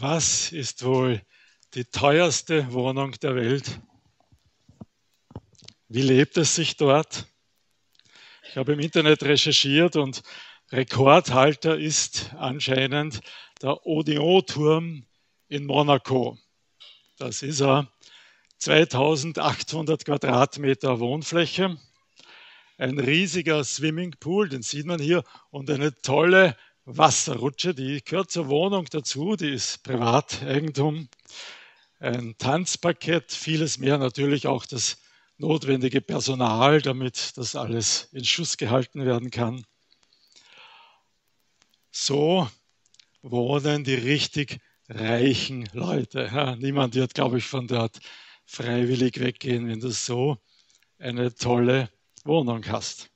Was ist wohl die teuerste Wohnung der Welt? Wie lebt es sich dort? Ich habe im Internet recherchiert und Rekordhalter ist anscheinend der Odeon-Turm in Monaco. Das ist er 2800 Quadratmeter Wohnfläche, ein riesiger Swimmingpool, den sieht man hier, und eine tolle Wasserrutsche, die gehört zur Wohnung dazu, die ist Privateigentum, ein Tanzparkett, vieles mehr, natürlich auch das notwendige Personal, damit das alles in Schuss gehalten werden kann. So wohnen die richtig reichen Leute. Niemand wird, glaube ich, von dort freiwillig weggehen, wenn du so eine tolle Wohnung hast.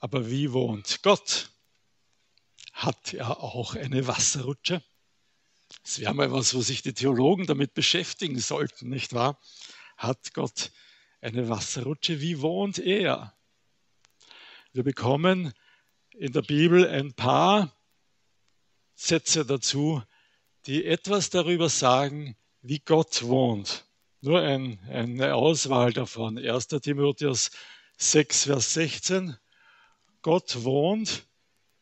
Aber wie wohnt Gott? Hat er auch eine Wasserrutsche? Das wäre mal was, wo sich die Theologen damit beschäftigen sollten, nicht wahr? Hat Gott eine Wasserrutsche? Wie wohnt er? Wir bekommen in der Bibel ein paar Sätze dazu, die etwas darüber sagen, wie Gott wohnt. Nur ein, eine Auswahl davon. 1. Timotheus 6, Vers 16. Gott wohnt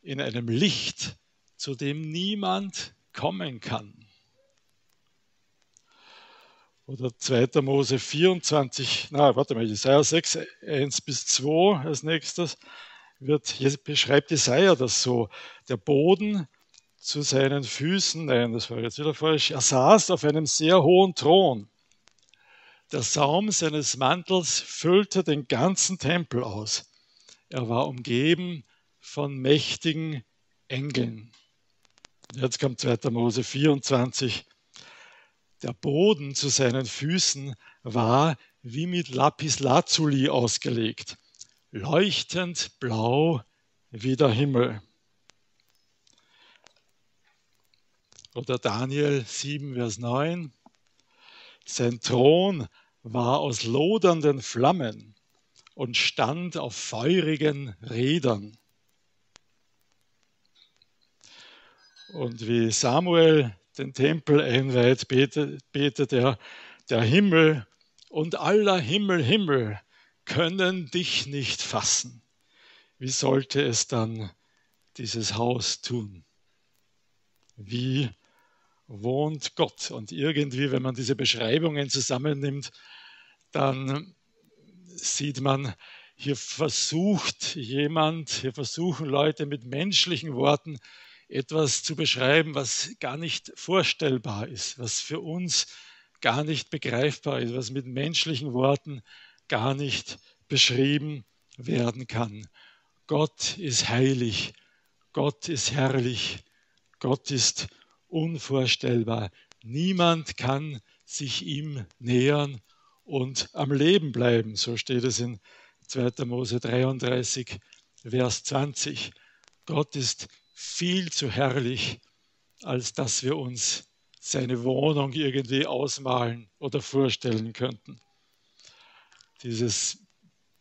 in einem Licht, zu dem niemand kommen kann. Oder 2. Mose 24, na, warte mal, Jesaja 6, 1 bis 2 als nächstes wird, beschreibt Jesaja das so. Der Boden zu seinen Füßen, nein, das war jetzt wieder falsch, er saß auf einem sehr hohen Thron. Der Saum seines Mantels füllte den ganzen Tempel aus. Er war umgeben von mächtigen Engeln. Jetzt kommt 2. Mose 24. Der Boden zu seinen Füßen war wie mit Lapis Lazuli ausgelegt, leuchtend blau wie der Himmel. Oder Daniel 7, Vers 9. Sein Thron war aus lodernden Flammen und stand auf feurigen Rädern. Und wie Samuel den Tempel einweiht, betet, betet er, der Himmel und aller Himmel, Himmel können dich nicht fassen. Wie sollte es dann dieses Haus tun? Wie wohnt Gott? Und irgendwie, wenn man diese Beschreibungen zusammennimmt, dann sieht man, hier versucht jemand, hier versuchen Leute mit menschlichen Worten etwas zu beschreiben, was gar nicht vorstellbar ist, was für uns gar nicht begreifbar ist, was mit menschlichen Worten gar nicht beschrieben werden kann. Gott ist heilig, Gott ist herrlich, Gott ist unvorstellbar. Niemand kann sich ihm nähern und am Leben bleiben. So steht es in 2. Mose 33, Vers 20. Gott ist viel zu herrlich, als dass wir uns seine Wohnung irgendwie ausmalen oder vorstellen könnten. Dieses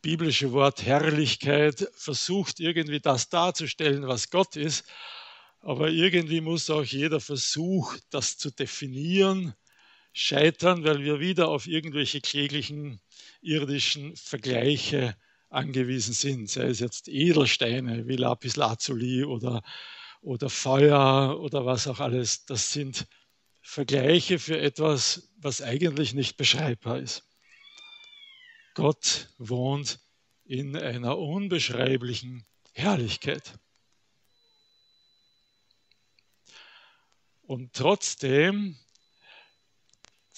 biblische Wort Herrlichkeit versucht irgendwie das darzustellen, was Gott ist, aber irgendwie muss auch jeder Versuch, das zu definieren, scheitern, weil wir wieder auf irgendwelche kläglichen irdischen Vergleiche angewiesen sind, sei es jetzt Edelsteine wie Lapis Lazuli oder, oder Feuer oder was auch alles. Das sind Vergleiche für etwas, was eigentlich nicht beschreibbar ist. Gott wohnt in einer unbeschreiblichen Herrlichkeit. Und trotzdem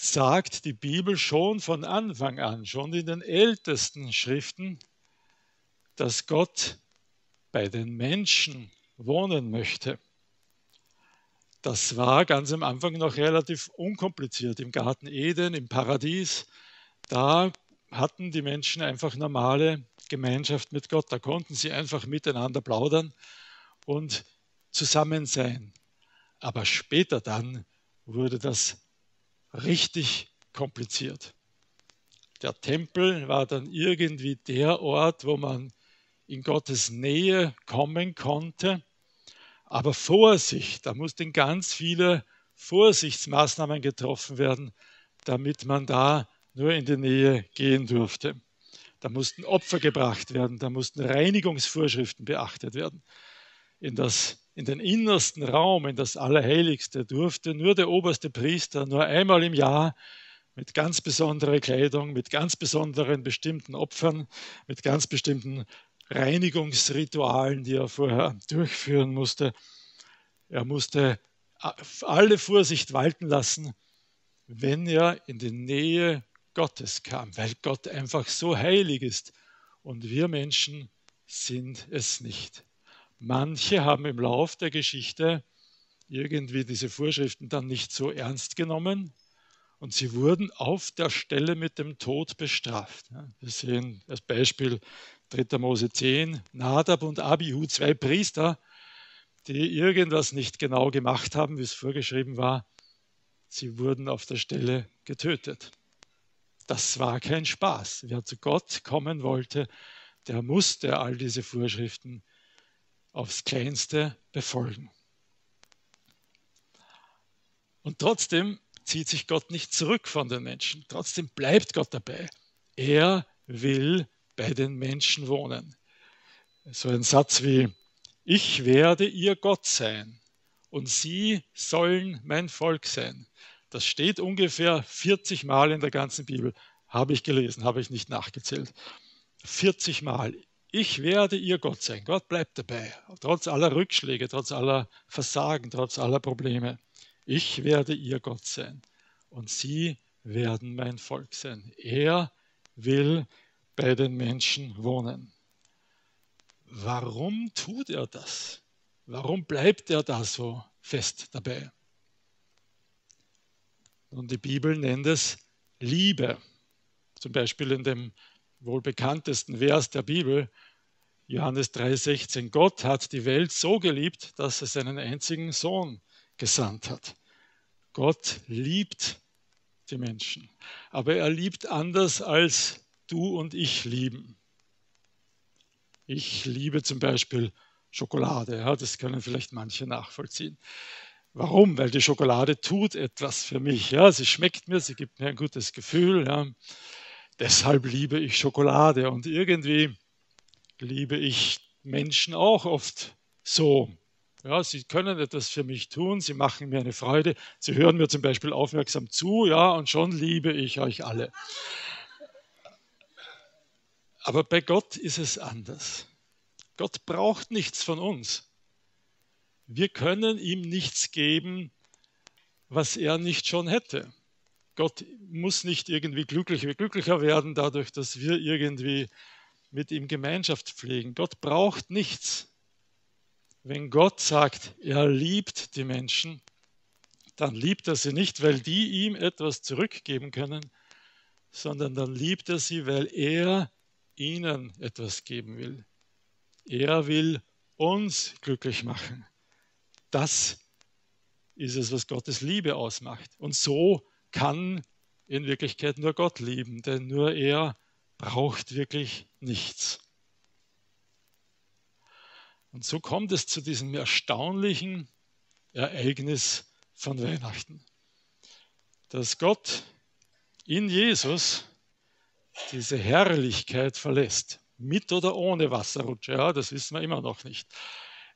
sagt die Bibel schon von Anfang an, schon in den ältesten Schriften, dass Gott bei den Menschen wohnen möchte. Das war ganz am Anfang noch relativ unkompliziert. Im Garten Eden, im Paradies, da hatten die Menschen einfach normale Gemeinschaft mit Gott. Da konnten sie einfach miteinander plaudern und zusammen sein. Aber später dann wurde das richtig kompliziert. Der Tempel war dann irgendwie der Ort, wo man in Gottes Nähe kommen konnte. Aber Vorsicht, da mussten ganz viele Vorsichtsmaßnahmen getroffen werden, damit man da nur in die Nähe gehen durfte. Da mussten Opfer gebracht werden, da mussten Reinigungsvorschriften beachtet werden. In, das, in den innersten Raum, in das Allerheiligste, durfte nur der oberste Priester nur einmal im Jahr mit ganz besonderer Kleidung, mit ganz besonderen bestimmten Opfern, mit ganz bestimmten Reinigungsritualen, die er vorher durchführen musste. Er musste alle Vorsicht walten lassen, wenn er in die Nähe Gottes kam, weil Gott einfach so heilig ist und wir Menschen sind es nicht. Manche haben im Lauf der Geschichte irgendwie diese Vorschriften dann nicht so ernst genommen und sie wurden auf der Stelle mit dem Tod bestraft. Wir sehen als Beispiel 3. Mose 10, Nadab und Abihu, zwei Priester, die irgendwas nicht genau gemacht haben, wie es vorgeschrieben war. Sie wurden auf der Stelle getötet. Das war kein Spaß. Wer zu Gott kommen wollte, der musste all diese Vorschriften aufs Kleinste befolgen. Und trotzdem zieht sich Gott nicht zurück von den Menschen. Trotzdem bleibt Gott dabei. Er will bei den Menschen wohnen. So ein Satz wie, ich werde ihr Gott sein und sie sollen mein Volk sein. Das steht ungefähr 40 Mal in der ganzen Bibel. Habe ich gelesen, habe ich nicht nachgezählt. 40 Mal. Ich werde ihr Gott sein. Gott bleibt dabei. Trotz aller Rückschläge, trotz aller Versagen, trotz aller Probleme. Ich werde ihr Gott sein. Und sie werden mein Volk sein. Er will bei den Menschen wohnen. Warum tut er das? Warum bleibt er da so fest dabei? Und die Bibel nennt es Liebe. Zum Beispiel in dem wohl bekanntesten Vers der Bibel, Johannes 3:16. Gott hat die Welt so geliebt, dass er seinen einzigen Sohn gesandt hat. Gott liebt die Menschen, aber er liebt anders als du und ich lieben. Ich liebe zum Beispiel Schokolade, ja, das können vielleicht manche nachvollziehen. Warum? Weil die Schokolade tut etwas für mich. Ja, sie schmeckt mir, sie gibt mir ein gutes Gefühl. Ja. Deshalb liebe ich Schokolade und irgendwie liebe ich Menschen auch oft so. Ja, sie können etwas für mich tun, sie machen mir eine Freude, sie hören mir zum Beispiel aufmerksam zu, ja, und schon liebe ich euch alle. Aber bei Gott ist es anders. Gott braucht nichts von uns. Wir können ihm nichts geben, was er nicht schon hätte. Gott muss nicht irgendwie glücklicher, glücklicher werden dadurch, dass wir irgendwie mit ihm Gemeinschaft pflegen. Gott braucht nichts. Wenn Gott sagt, er liebt die Menschen, dann liebt er sie nicht, weil die ihm etwas zurückgeben können, sondern dann liebt er sie, weil er ihnen etwas geben will. Er will uns glücklich machen. Das ist es, was Gottes Liebe ausmacht. Und so kann in Wirklichkeit nur Gott lieben, denn nur er braucht wirklich nichts. Und so kommt es zu diesem erstaunlichen Ereignis von Weihnachten, dass Gott in Jesus diese Herrlichkeit verlässt, mit oder ohne Wasserrutsche, ja, das wissen wir immer noch nicht.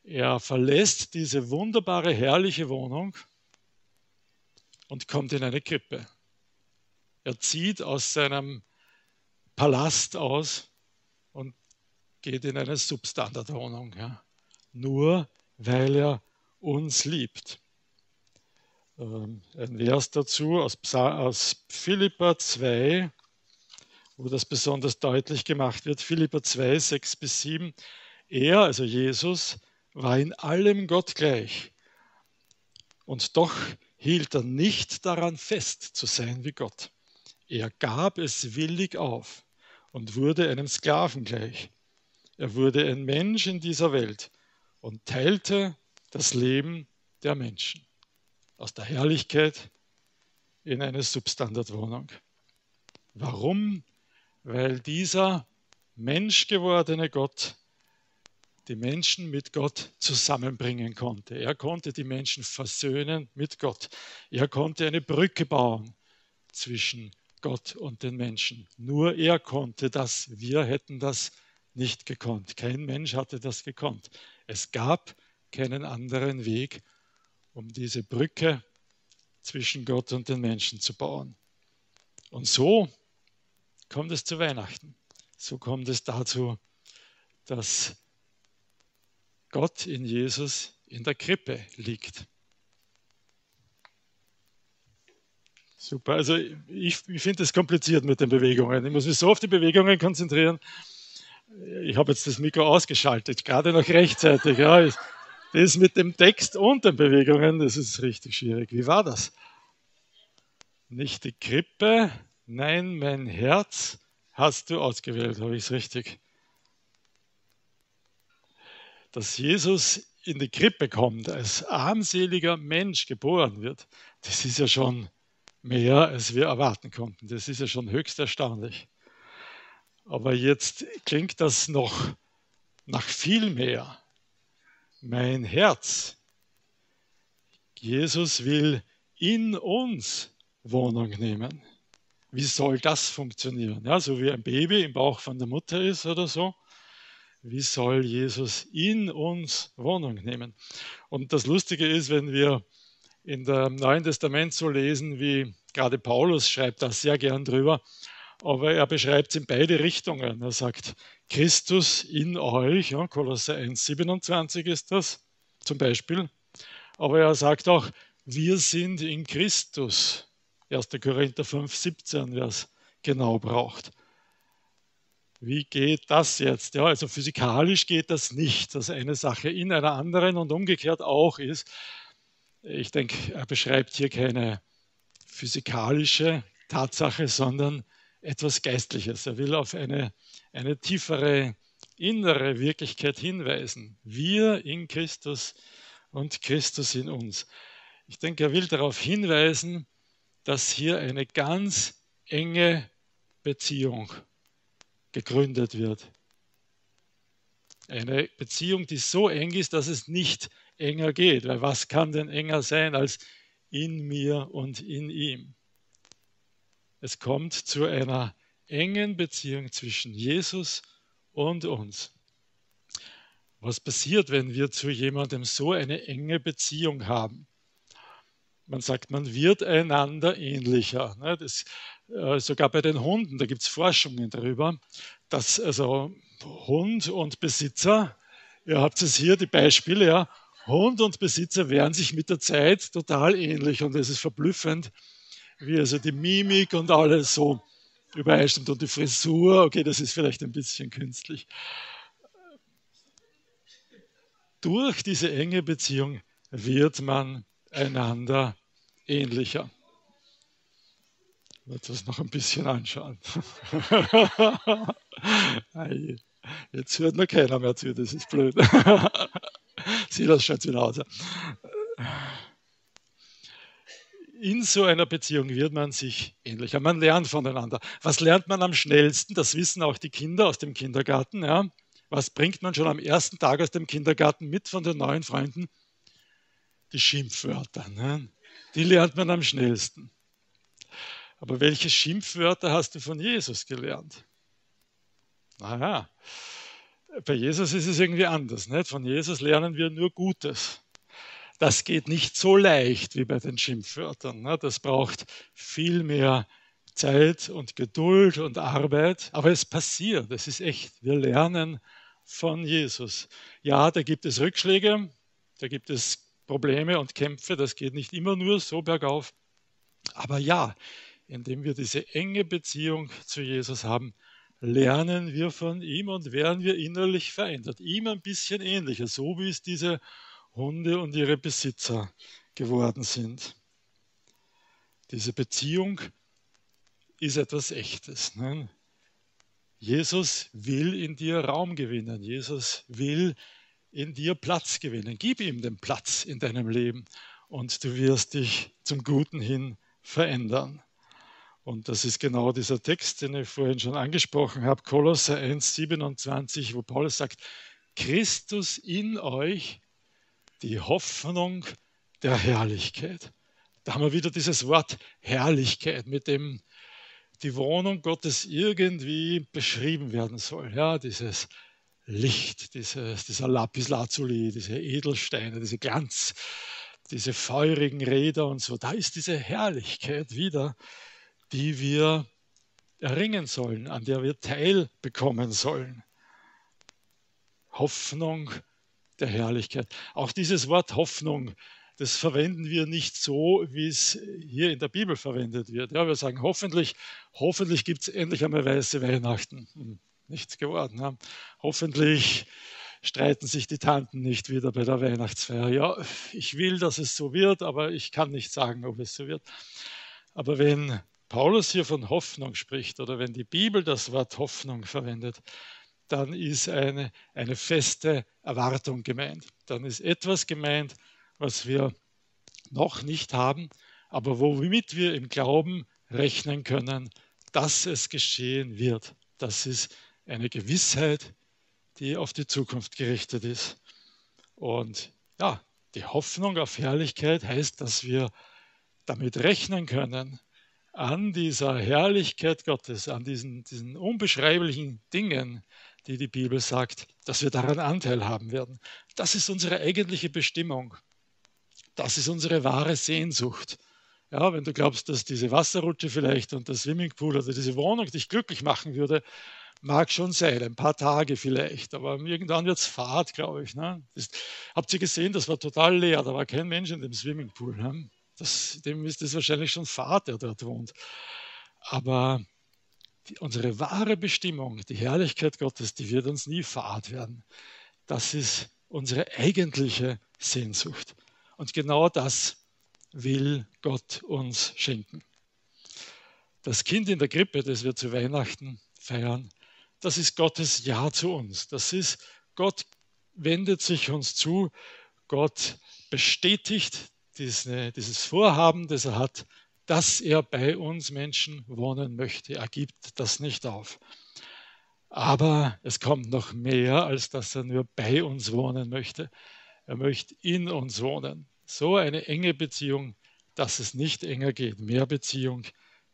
Er verlässt diese wunderbare, herrliche Wohnung und kommt in eine Krippe. Er zieht aus seinem Palast aus und geht in eine Substandardwohnung. Ja. Nur weil er uns liebt. Ähm, ein Vers dazu aus, aus Philippa 2, wo das besonders deutlich gemacht wird. Philippa 2, 6 bis 7. Er, also Jesus, war in allem Gott gleich. Und doch hielt er nicht daran fest zu sein wie Gott. Er gab es willig auf und wurde einem Sklaven gleich. Er wurde ein Mensch in dieser Welt und teilte das Leben der Menschen. Aus der Herrlichkeit in eine Substandardwohnung. Warum? Weil dieser menschgewordene Gott die Menschen mit Gott zusammenbringen konnte. Er konnte die Menschen versöhnen mit Gott. Er konnte eine Brücke bauen zwischen Gott und den Menschen. Nur er konnte das. Wir hätten das nicht gekonnt. Kein Mensch hatte das gekonnt. Es gab keinen anderen Weg, um diese Brücke zwischen Gott und den Menschen zu bauen. Und so kommt es zu Weihnachten. So kommt es dazu, dass Gott in Jesus in der Krippe liegt. Super, also ich, ich finde es kompliziert mit den Bewegungen. Ich muss mich so auf die Bewegungen konzentrieren. Ich habe jetzt das Mikro ausgeschaltet, gerade noch rechtzeitig. Ja. Das mit dem Text und den Bewegungen, das ist richtig schwierig. Wie war das? Nicht die Krippe, nein, mein Herz hast du ausgewählt, habe ich es richtig? Dass Jesus in die Krippe kommt, als armseliger Mensch geboren wird, das ist ja schon mehr, als wir erwarten konnten. Das ist ja schon höchst erstaunlich. Aber jetzt klingt das noch nach viel mehr. Mein Herz. Jesus will in uns Wohnung nehmen. Wie soll das funktionieren? Ja, so wie ein Baby im Bauch von der Mutter ist oder so. Wie soll Jesus in uns Wohnung nehmen? Und das Lustige ist, wenn wir in dem Neuen Testament so lesen, wie gerade Paulus schreibt da sehr gern drüber, aber er beschreibt es in beide Richtungen. Er sagt, Christus in euch, ja, Kolosser 1, 27 ist das zum Beispiel, aber er sagt auch, wir sind in Christus. 1. Korinther 5, 17, wer es genau braucht. Wie geht das jetzt? Ja, also physikalisch geht das nicht, dass eine Sache in einer anderen und umgekehrt auch ist. Ich denke, er beschreibt hier keine physikalische Tatsache, sondern etwas Geistliches. Er will auf eine, eine tiefere innere Wirklichkeit hinweisen. Wir in Christus und Christus in uns. Ich denke, er will darauf hinweisen, dass hier eine ganz enge Beziehung gegründet wird. Eine Beziehung, die so eng ist, dass es nicht enger geht. Weil was kann denn enger sein als in mir und in ihm? Es kommt zu einer engen Beziehung zwischen Jesus und uns. Was passiert, wenn wir zu jemandem so eine enge Beziehung haben? Man sagt, man wird einander ähnlicher. Ne? Das, äh, sogar bei den Hunden, da gibt es Forschungen darüber, dass also Hund und Besitzer, ihr habt es hier, die Beispiele, ja, Hund und Besitzer werden sich mit der Zeit total ähnlich und es ist verblüffend, wie also die Mimik und alles so übereinstimmt und die Frisur, okay, das ist vielleicht ein bisschen künstlich. Durch diese enge Beziehung wird man einander ähnlicher. Ich werde das noch ein bisschen anschauen. Jetzt hört noch keiner mehr zu, das ist blöd. Silas schaut wieder aus. In so einer Beziehung wird man sich ähnlicher. Man lernt voneinander. Was lernt man am schnellsten? Das wissen auch die Kinder aus dem Kindergarten. Ja? Was bringt man schon am ersten Tag aus dem Kindergarten mit von den neuen Freunden? Die Schimpfwörter. Ne? Die lernt man am schnellsten. Aber welche Schimpfwörter hast du von Jesus gelernt? Naja, bei Jesus ist es irgendwie anders. Nicht? Von Jesus lernen wir nur Gutes. Das geht nicht so leicht wie bei den Schimpfwörtern. Ne? Das braucht viel mehr Zeit und Geduld und Arbeit. Aber es passiert, es ist echt. Wir lernen von Jesus. Ja, da gibt es Rückschläge, da gibt es Probleme und Kämpfe. Das geht nicht immer nur so bergauf. Aber ja, indem wir diese enge Beziehung zu Jesus haben, lernen wir von ihm und werden wir innerlich verändert. Ihm ein bisschen ähnlicher, so wie es diese Hunde und ihre Besitzer geworden sind. Diese Beziehung ist etwas Echtes. Ne? Jesus will in dir Raum gewinnen. Jesus will in dir Platz gewinnen. Gib ihm den Platz in deinem Leben und du wirst dich zum Guten hin verändern. Und das ist genau dieser Text, den ich vorhin schon angesprochen habe, Kolosser 1, 27, wo Paulus sagt, Christus in euch, die Hoffnung der Herrlichkeit. Da haben wir wieder dieses Wort Herrlichkeit, mit dem die Wohnung Gottes irgendwie beschrieben werden soll. Ja, dieses Licht, dieses, dieser Lapis Lazuli, diese Edelsteine, diese Glanz, diese feurigen Räder und so. Da ist diese Herrlichkeit wieder, die wir erringen sollen, an der wir teilbekommen sollen. Hoffnung der Herrlichkeit. Auch dieses Wort Hoffnung, das verwenden wir nicht so, wie es hier in der Bibel verwendet wird. Ja, wir sagen hoffentlich, hoffentlich gibt es endlich einmal weiße Weihnachten. Nichts geworden. Ja. Hoffentlich streiten sich die Tanten nicht wieder bei der Weihnachtsfeier. Ja, ich will, dass es so wird, aber ich kann nicht sagen, ob es so wird. Aber wenn Paulus hier von Hoffnung spricht oder wenn die Bibel das Wort Hoffnung verwendet, dann ist eine, eine feste Erwartung gemeint. Dann ist etwas gemeint, was wir noch nicht haben, aber womit wir im Glauben rechnen können, dass es geschehen wird. Das ist eine Gewissheit, die auf die Zukunft gerichtet ist. Und ja, die Hoffnung auf Herrlichkeit heißt, dass wir damit rechnen können, an dieser Herrlichkeit Gottes, an diesen, diesen unbeschreiblichen Dingen, die die Bibel sagt, dass wir daran Anteil haben werden. Das ist unsere eigentliche Bestimmung. Das ist unsere wahre Sehnsucht. Ja, wenn du glaubst, dass diese Wasserrutsche vielleicht und das Swimmingpool oder diese Wohnung dich glücklich machen würde, mag schon sein, ein paar Tage vielleicht, aber irgendwann wird es Fahrt, glaube ich. Ne? Das, habt ihr gesehen, das war total leer, da war kein Mensch in dem Swimmingpool. Ne? Das, dem ist es wahrscheinlich schon Fahrt, der dort wohnt. Aber die, unsere wahre Bestimmung, die Herrlichkeit Gottes, die wird uns nie fahrt werden. Das ist unsere eigentliche Sehnsucht. Und genau das will Gott uns schenken. Das Kind in der Krippe, das wir zu Weihnachten feiern, das ist Gottes Ja zu uns. Das ist, Gott wendet sich uns zu, Gott bestätigt diese, dieses Vorhaben, das er hat, dass er bei uns Menschen wohnen möchte. Er gibt das nicht auf. Aber es kommt noch mehr, als dass er nur bei uns wohnen möchte. Er möchte in uns wohnen. So eine enge Beziehung, dass es nicht enger geht. Mehr Beziehung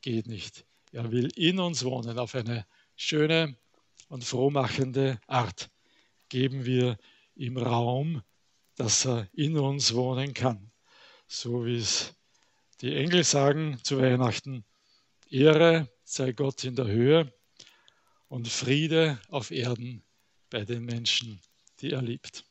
geht nicht. Er will in uns wohnen auf eine schöne und frohmachende Art. Geben wir ihm Raum, dass er in uns wohnen kann so wie es die Engel sagen zu Weihnachten, Ehre sei Gott in der Höhe und Friede auf Erden bei den Menschen, die er liebt.